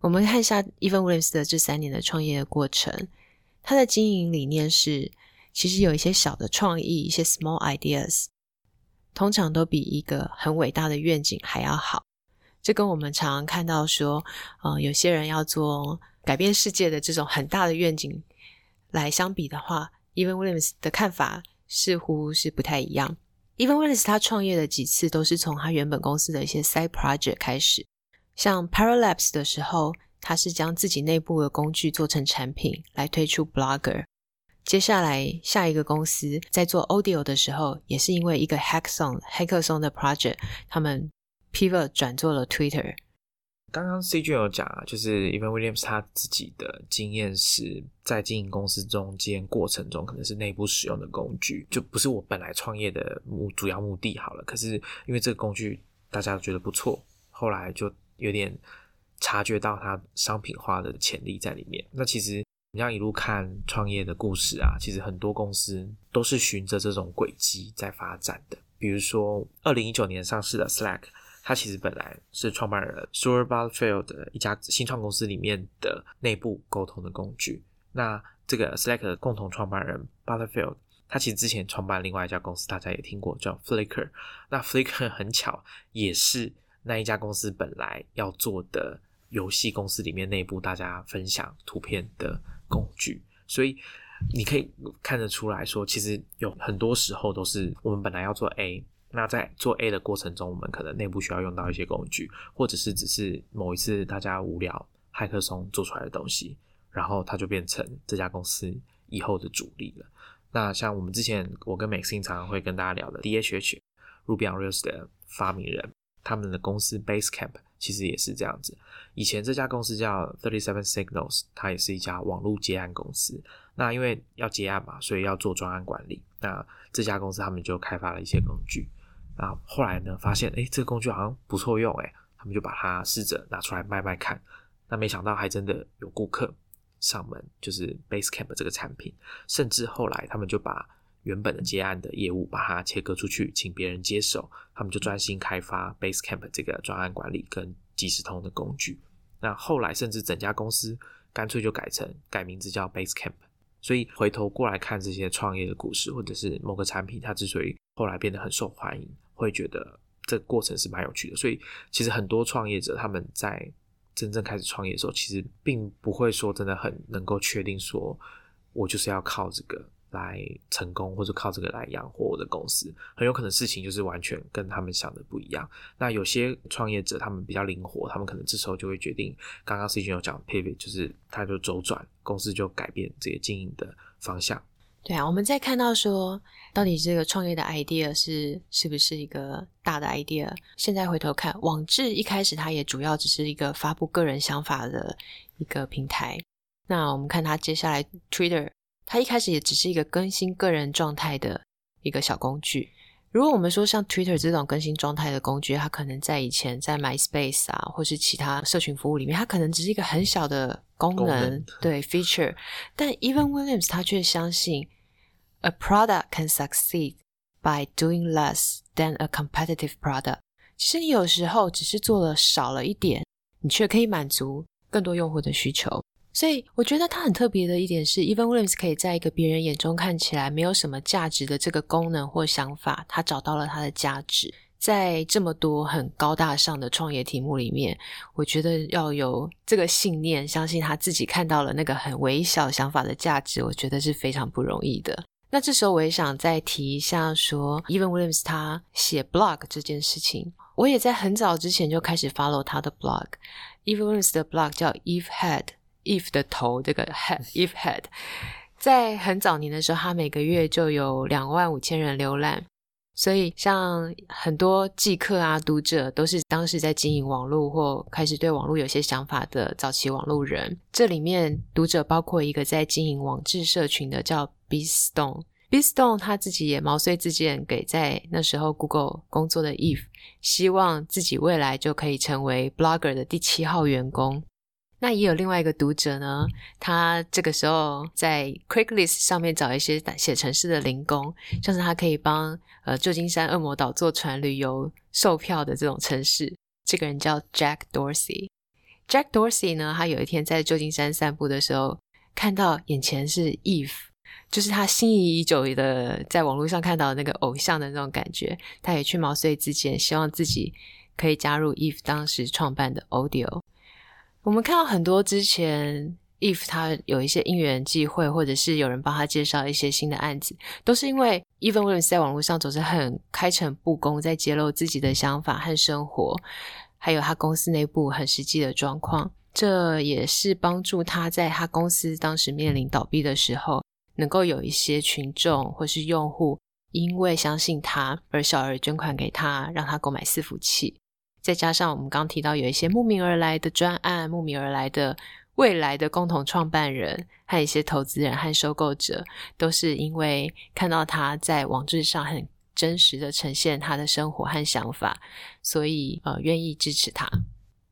我们看一下 Evan Williams 的这三年的创业过程，他的经营理念是：其实有一些小的创意，一些 small ideas，通常都比一个很伟大的愿景还要好。这跟我们常常看到说，呃，有些人要做改变世界的这种很大的愿景来相比的话，Even Williams 的看法。似乎是不太一样。Even Williams 他创业的几次都是从他原本公司的一些 side project 开始，像 Paralabs 的时候，他是将自己内部的工具做成产品来推出 Blogger。接下来下一个公司在做 Audio 的时候，也是因为一个 Hackathon 黑客松的 project，他们 pivot 转做了 Twitter。刚刚 C G 有讲啊，就是 Evan Williams 他自己的经验是在经营公司中间过程中，可能是内部使用的工具，就不是我本来创业的目主要目的好了。可是因为这个工具大家都觉得不错，后来就有点察觉到它商品化的潜力在里面。那其实你要一路看创业的故事啊，其实很多公司都是循着这种轨迹在发展的。比如说二零一九年上市的 Slack。它其实本来是创办人 Stuart Butterfield 的一家新创公司里面的内部沟通的工具。那这个 Slack 的共同创办人 Butterfield，他其实之前创办另外一家公司，大家也听过叫 Flickr。那 Flickr 很巧也是那一家公司本来要做的游戏公司里面内部大家分享图片的工具。所以你可以看得出来说，其实有很多时候都是我们本来要做 A。那在做 A 的过程中，我们可能内部需要用到一些工具，或者是只是某一次大家无聊，骇客松做出来的东西，然后它就变成这家公司以后的主力了。那像我们之前我跟 Maxine 常常会跟大家聊的 DHH Ruby on Rails 的发明人，他们的公司 Basecamp 其实也是这样子。以前这家公司叫 Thirty Seven Signals，它也是一家网络接案公司。那因为要接案嘛，所以要做专案管理。那这家公司他们就开发了一些工具。啊，后来呢，发现哎，这个工具好像不错用，哎，他们就把它试着拿出来卖卖看。那没想到还真的有顾客上门，就是 Basecamp 这个产品。甚至后来他们就把原本的接案的业务把它切割出去，请别人接手，他们就专心开发 Basecamp 这个专案管理跟即时通的工具。那后来甚至整家公司干脆就改成改名字叫 Basecamp。所以回头过来看这些创业的故事，或者是某个产品，它之所以后来变得很受欢迎。会觉得这个过程是蛮有趣的，所以其实很多创业者他们在真正开始创业的时候，其实并不会说真的很能够确定说，我就是要靠这个来成功，或者靠这个来养活我的公司。很有可能事情就是完全跟他们想的不一样。那有些创业者他们比较灵活，他们可能这时候就会决定，刚刚 C 君有讲 pivot，就是他就周转，公司就改变这个经营的方向。对啊，我们在看到说，到底这个创业的 idea 是是不是一个大的 idea？现在回头看，网志一开始它也主要只是一个发布个人想法的一个平台。那我们看它接下来 Twitter，它一开始也只是一个更新个人状态的一个小工具。如果我们说像 Twitter 这种更新状态的工具，它可能在以前在 MySpace 啊，或是其他社群服务里面，它可能只是一个很小的功能，对 feature。但 Even Williams 他却相信，a product can succeed by doing less than a competitive product。其实你有时候只是做了少了一点，你却可以满足更多用户的需求。所以我觉得它很特别的一点是，Even Williams 可以在一个别人眼中看起来没有什么价值的这个功能或想法，他找到了它的价值。在这么多很高大上的创业题目里面，我觉得要有这个信念，相信他自己看到了那个很微小想法的价值，我觉得是非常不容易的。那这时候我也想再提一下，说 Even Williams 他写 blog 这件事情，我也在很早之前就开始 follow 他的 blog。Even Williams 的 blog 叫 Eve Head。If 的头这个 head，If head，在很早年的时候，他每个月就有两万五千人浏览，所以像很多记客啊、读者都是当时在经营网络或开始对网络有些想法的早期网络人。这里面读者包括一个在经营网志社群的叫 B Stone，B Stone 他自己也毛遂自荐给在那时候 Google 工作的 If，希望自己未来就可以成为 Blogger 的第七号员工。那也有另外一个读者呢，他这个时候在 Quicklist 上面找一些写程式的零工，像是他可以帮呃旧金山恶魔岛坐船旅游售票的这种城市。这个人叫 Jack Dorsey。Jack Dorsey 呢，他有一天在旧金山散步的时候，看到眼前是 Eve，就是他心仪已久的在网络上看到那个偶像的那种感觉，他也去毛遂自荐，希望自己可以加入 Eve 当时创办的 Audio。我们看到很多之前，if 他有一些因缘际会，或者是有人帮他介绍一些新的案子，都是因为 Even Williams 在网络上总是很开诚布公，在揭露自己的想法和生活，还有他公司内部很实际的状况。这也是帮助他在他公司当时面临倒闭的时候，能够有一些群众或是用户因为相信他而小额捐款给他，让他购买伺服器。再加上我们刚提到有一些慕名而来的专案，慕名而来的未来的共同创办人和一些投资人和收购者，都是因为看到他在网志上很真实的呈现他的生活和想法，所以呃愿意支持他。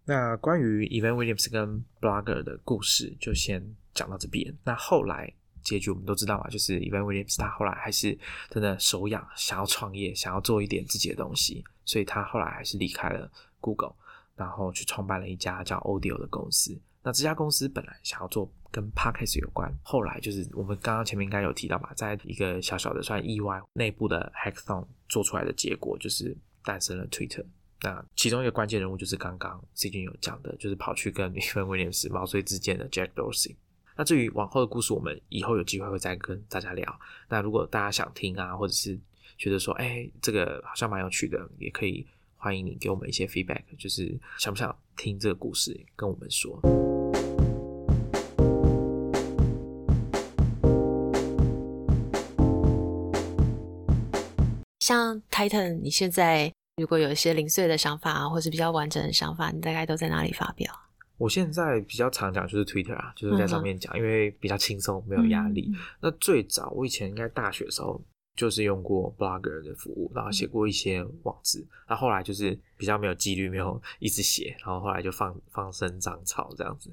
那关于 Evan Williams 跟 Blogger 的故事就先讲到这边。那后来结局我们都知道嘛，就是 Evan Williams 他后来还是真的手痒，想要创业，想要做一点自己的东西，所以他后来还是离开了 Google，然后去创办了一家叫 Audio 的公司。那这家公司本来想要做跟 Podcast 有关，后来就是我们刚刚前面应该有提到吧，在一个小小的算意外内部的 Hackathon 做出来的结果，就是诞生了 Twitter。那其中一个关键人物就是刚刚 C 君有讲的，就是跑去跟 Evan Williams 毛遂自荐的 Jack Dorsey。那至于往后的故事，我们以后有机会会再跟大家聊。那如果大家想听啊，或者是觉得说，哎，这个好像蛮有趣的，也可以欢迎你给我们一些 feedback，就是想不想听这个故事，跟我们说。像 Titan，你现在。如果有一些零碎的想法啊，或是比较完整的想法，你大概都在哪里发表？我现在比较常讲就是 Twitter 啊，就是在上面讲，因为比较轻松，没有压力。那最早我以前应该大学的时候就是用过 Blogger 的服务，然后写过一些网志。那后来就是比较没有纪律，没有一直写，然后后来就放放生长草这样子。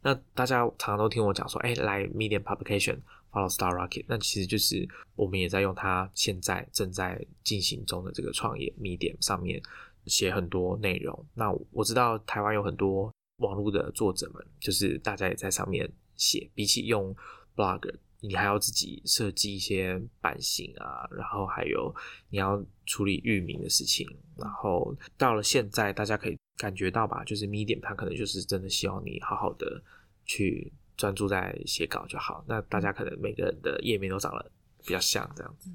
那大家常常都听我讲说，哎，来 Medium Publication。Follow Star Rocket，那其实就是我们也在用它现在正在进行中的这个创业 Medium 上面写很多内容。那我知道台湾有很多网络的作者们，就是大家也在上面写。比起用 Blog，你还要自己设计一些版型啊，然后还有你要处理域名的事情。然后到了现在，大家可以感觉到吧，就是 Medium 它可能就是真的希望你好好的去。专注在写稿就好。那大家可能每个人的页面都长得比较像这样子。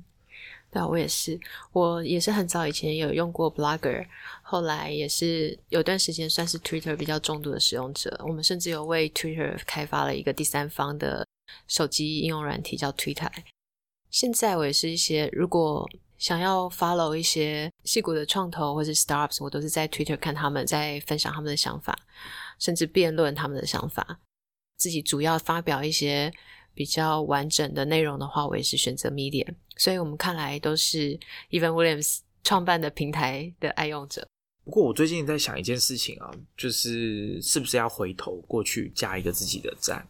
对啊，我也是，我也是很早以前有用过 Blogger，后来也是有段时间算是 Twitter 比较重度的使用者。我们甚至有为 Twitter 开发了一个第三方的手机应用软体叫 Twitter。现在我也是一些如果想要 follow 一些戏骨的创投或是 startups，我都是在 Twitter 看他们在分享他们的想法，甚至辩论他们的想法。自己主要发表一些比较完整的内容的话，我也是选择 Medium。所以我们看来都是 Even Williams 创办的平台的爱用者。不过我最近在想一件事情啊，就是是不是要回头过去加一个自己的站，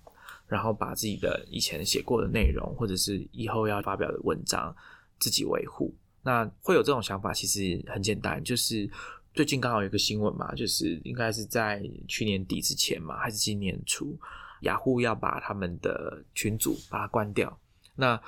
然后把自己的以前写过的内容，或者是以后要发表的文章自己维护。那会有这种想法，其实很简单，就是最近刚好有一个新闻嘛，就是应该是在去年底之前嘛，还是今年初。雅虎要把他们的群组把它关掉，那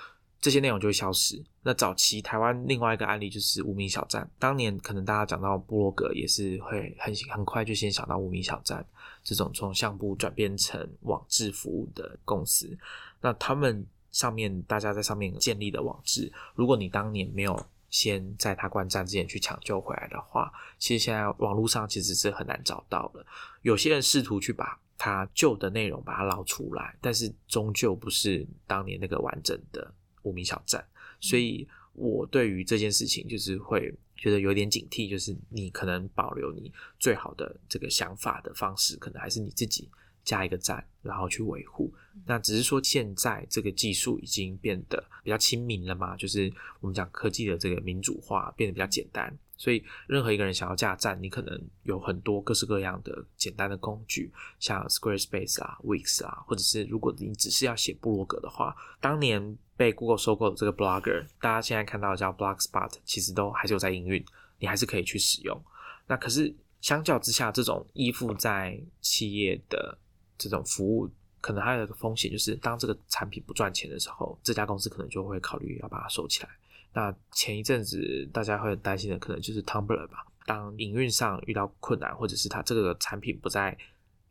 这些内容就会消失。那早期台湾另外一个案例就是无名小站，当年可能大家讲到部落格也是会很很快就先想到无名小站这种从相簿转变成网志服务的公司。那他们上面大家在上面建立的网志，如果你当年没有先在他关站之前去抢救回来的话，其实现在网络上其实是很难找到了。有些人试图去把他旧的内容把它捞出来，但是终究不是当年那个完整的无名小站，所以我对于这件事情就是会觉得有点警惕，就是你可能保留你最好的这个想法的方式，可能还是你自己加一个站，然后去维护。那只是说现在这个技术已经变得比较亲民了嘛，就是我们讲科技的这个民主化变得比较简单。所以，任何一个人想要架站，你可能有很多各式各样的简单的工具，像 Squarespace 啊、Wix 啊，或者是如果你只是要写部落格的话，当年被 Google 收购的这个 Blogger，大家现在看到叫 Blogspot，其实都还是有在营运，你还是可以去使用。那可是相较之下，这种依附在企业的这种服务，可能还有一个风险，就是当这个产品不赚钱的时候，这家公司可能就会考虑要把它收起来。那前一阵子大家会很担心的，可能就是 Tumblr 吧。当营运上遇到困难，或者是它这个产品不再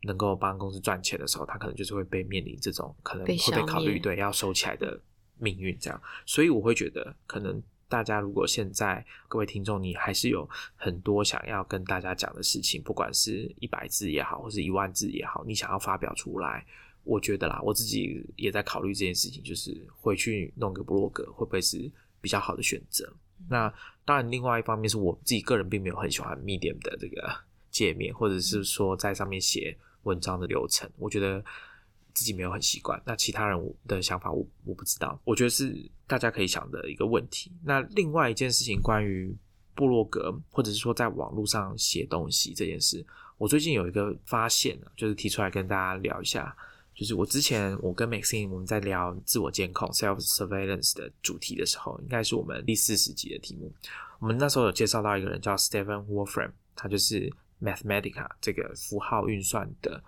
能够帮公司赚钱的时候，它可能就是会被面临这种可能会被考虑对要收起来的命运。这样，所以我会觉得，可能大家如果现在各位听众，你还是有很多想要跟大家讲的事情，不管是一百字也好，或是一万字也好，你想要发表出来，我觉得啦，我自己也在考虑这件事情，就是回去弄个部落格会不会是比较好的选择？那当然，另外一方面是我自己个人并没有很喜欢 Medium 的这个界面，或者是说在上面写文章的流程，我觉得。自己没有很习惯，那其他人我的想法我我不知道，我觉得是大家可以想的一个问题。那另外一件事情，关于部落格或者是说在网络上写东西这件事，我最近有一个发现就是提出来跟大家聊一下。就是我之前我跟 Maxine 我们在聊自我监控 （self surveillance） 的主题的时候，应该是我们第四十集的题目。我们那时候有介绍到一个人叫 Stephen Wolfram，他就是 Mathematica 这个符号运算的。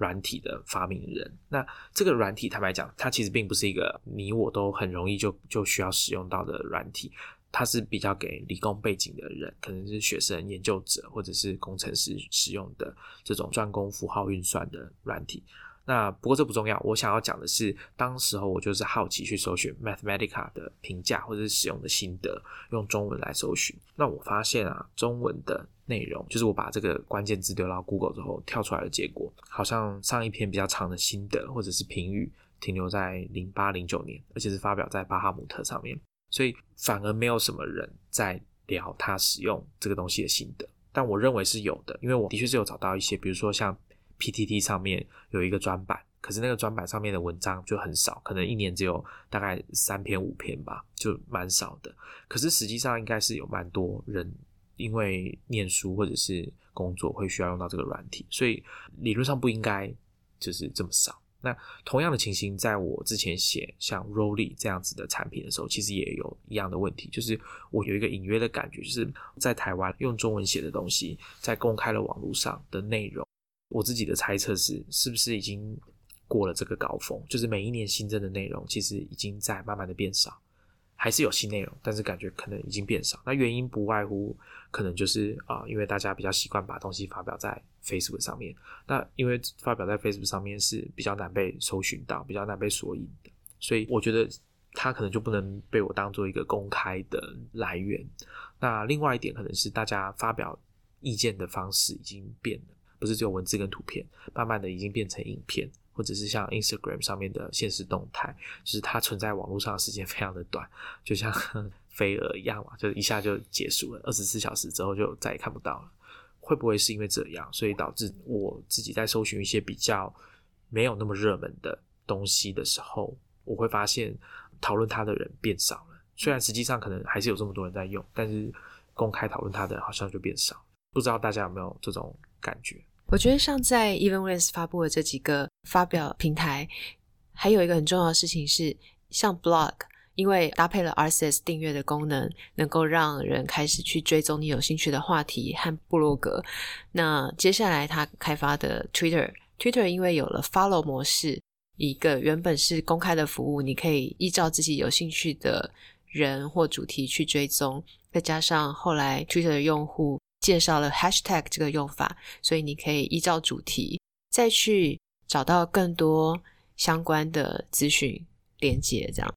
软体的发明人，那这个软体坦白讲，它其实并不是一个你我都很容易就就需要使用到的软体，它是比较给理工背景的人，可能是学生、研究者或者是工程师使用的这种专攻符号运算的软体。那不过这不重要，我想要讲的是，当时候我就是好奇去搜寻 Mathematica 的评价或者是使用的心得，用中文来搜寻。那我发现啊，中文的内容就是我把这个关键字丢到 Google 之后跳出来的结果，好像上一篇比较长的心得或者是评语停留在零八零九年，而且是发表在巴哈姆特上面，所以反而没有什么人在聊他使用这个东西的心得。但我认为是有的，因为我的确是有找到一些，比如说像。PTT 上面有一个专版，可是那个专版上面的文章就很少，可能一年只有大概三篇五篇吧，就蛮少的。可是实际上应该是有蛮多人因为念书或者是工作会需要用到这个软体，所以理论上不应该就是这么少。那同样的情形，在我之前写像 Rolly 这样子的产品的时候，其实也有一样的问题，就是我有一个隐约的感觉，就是在台湾用中文写的东西，在公开的网络上的内容。我自己的猜测是，是不是已经过了这个高峰？就是每一年新增的内容，其实已经在慢慢的变少，还是有新内容，但是感觉可能已经变少。那原因不外乎可能就是啊，因为大家比较习惯把东西发表在 Facebook 上面。那因为发表在 Facebook 上面是比较难被搜寻到，比较难被索引的，所以我觉得它可能就不能被我当做一个公开的来源。那另外一点可能是大家发表意见的方式已经变了。不是只有文字跟图片，慢慢的已经变成影片，或者是像 Instagram 上面的现实动态，就是它存在网络上的时间非常的短，就像飞蛾一样嘛，就一下就结束了，二十四小时之后就再也看不到了。会不会是因为这样，所以导致我自己在搜寻一些比较没有那么热门的东西的时候，我会发现讨论它的人变少了。虽然实际上可能还是有这么多人在用，但是公开讨论它的人好像就变少。不知道大家有没有这种感觉？我觉得像在 Evenless 发布的这几个发表平台，还有一个很重要的事情是，像 Blog，因为搭配了 RSS 订阅的功能，能够让人开始去追踪你有兴趣的话题和部落格。那接下来他开发的 Twitter，Twitter 因为有了 Follow 模式，一个原本是公开的服务，你可以依照自己有兴趣的人或主题去追踪，再加上后来 Twitter 的用户。介绍了 hashtag 这个用法，所以你可以依照主题再去找到更多相关的资讯连接。这样，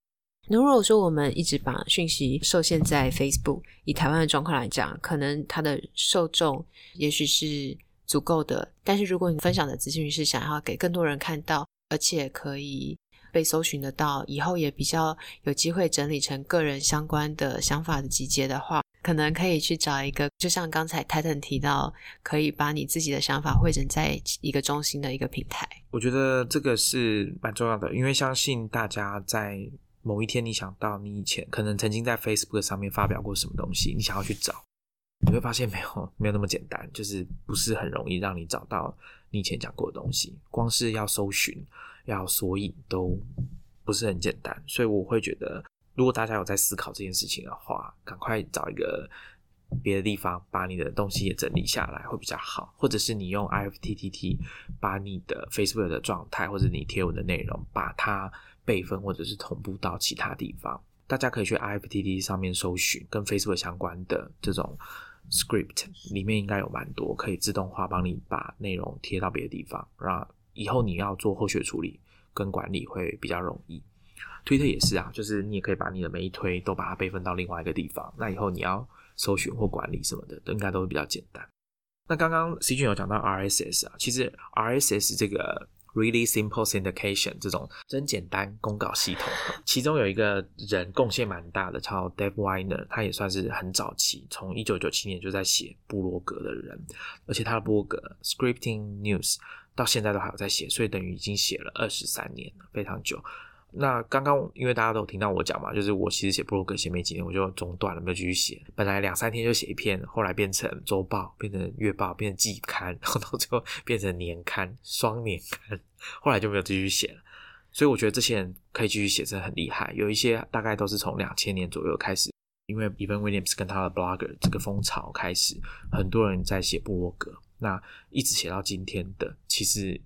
那如果说我们一直把讯息受限在 Facebook，以台湾的状况来讲，可能它的受众也许是足够的，但是如果你分享的资讯是想要给更多人看到，而且可以被搜寻得到，以后也比较有机会整理成个人相关的想法的集结的话。可能可以去找一个，就像刚才 Titan 提到，可以把你自己的想法汇整在一个中心的一个平台。我觉得这个是蛮重要的，因为相信大家在某一天，你想到你以前可能曾经在 Facebook 上面发表过什么东西，你想要去找，你会发现没有 没有那么简单，就是不是很容易让你找到你以前讲过的东西，光是要搜寻、要索引都不是很简单，所以我会觉得。如果大家有在思考这件事情的话，赶快找一个别的地方把你的东西也整理下来会比较好，或者是你用 IFTTT 把你的 Facebook 的状态或者你贴文的内容把它备份或者是同步到其他地方。大家可以去 IFTTT 上面搜寻跟 Facebook 相关的这种 script，里面应该有蛮多可以自动化帮你把内容贴到别的地方，让以后你要做后续处理跟管理会比较容易。推特也是啊，就是你也可以把你的每一推都把它备份到另外一个地方，那以后你要搜寻或管理什么的，都应该都会比较简单。那刚刚 C 君有讲到 RSS 啊，其实 RSS 这个 Really Simple Syndication 这种真简单公告系统，其中有一个人贡献蛮大的，叫 Dave Weiner，他也算是很早期，从一九九七年就在写部落格的人，而且他的部落格 Scripting News 到现在都还有在写，所以等于已经写了二十三年了，非常久。那刚刚因为大家都听到我讲嘛，就是我其实写博客写没几年我就中断了，没有继续写。本来两三天就写一篇，后来变成周报，变成月报，变成季刊，然后到最后变成年刊、双年刊，后来就没有继续写了。所以我觉得这些人可以继续写，真很厉害。有一些大概都是从两千年左右开始，因为 Evan Williams 跟他的 Blogger 这个风潮开始，很多人在写部落格，那一直写到今天的，其实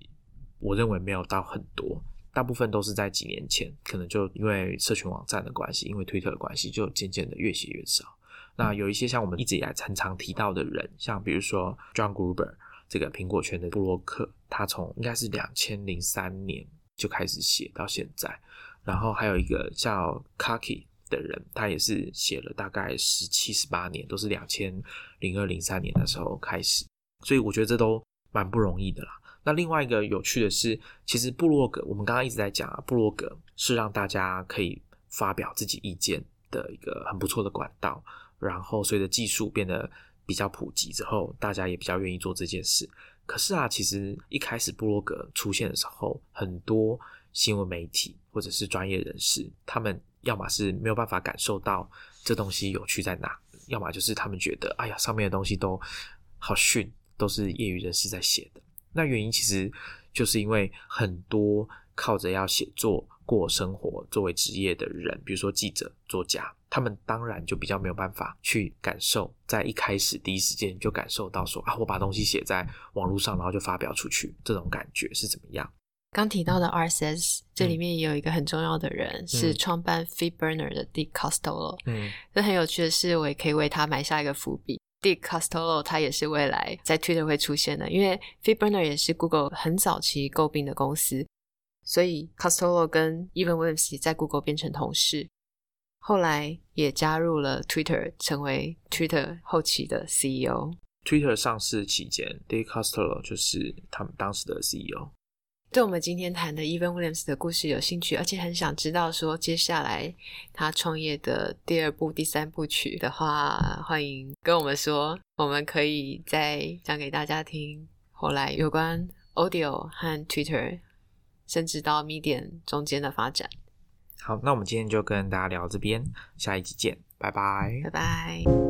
我认为没有到很多。大部分都是在几年前，可能就因为社群网站的关系，因为推特的关系，就渐渐的越写越少。那有一些像我们一直以来常常提到的人，像比如说 John Gruber 这个苹果圈的布洛克，他从应该是两千零三年就开始写到现在。然后还有一个叫 Kaki 的人，他也是写了大概十七十八年，都是两千零二零三年的时候开始。所以我觉得这都蛮不容易的啦。那另外一个有趣的是，其实部落格，我们刚刚一直在讲啊，部落格是让大家可以发表自己意见的一个很不错的管道。然后随着技术变得比较普及之后，大家也比较愿意做这件事。可是啊，其实一开始部落格出现的时候，很多新闻媒体或者是专业人士，他们要么是没有办法感受到这东西有趣在哪，要么就是他们觉得，哎呀，上面的东西都好逊，都是业余人士在写的。那原因其实就是因为很多靠着要写作过生活作为职业的人，比如说记者、作家，他们当然就比较没有办法去感受，在一开始第一时间就感受到说啊，我把东西写在网络上，然后就发表出去，这种感觉是怎么样？刚提到的 RSS，这里面也有一个很重要的人，是创办 FeedBurner 的 Dick Costolo。嗯，这很有趣的是，我也可以为他埋下一个伏笔。Dick Costolo 他也是未来在 Twitter 会出现的，因为 FeedBurner 也是 Google 很早期诟病的公司，所以 Costolo 跟 Evan Williams 在 Google 变成同事，后来也加入了 Twitter，成为 Twitter 后期的 CEO。Twitter 上市期间，Dick Costolo 就是他们当时的 CEO。对我们今天谈的 Even Williams 的故事有兴趣，而且很想知道说接下来他创业的第二部、第三部曲的话，欢迎跟我们说，我们可以再讲给大家听。后来有关 Audio 和 Twitter，甚至到 Medium 中间的发展。好，那我们今天就跟大家聊这边，下一集见，拜拜，拜拜。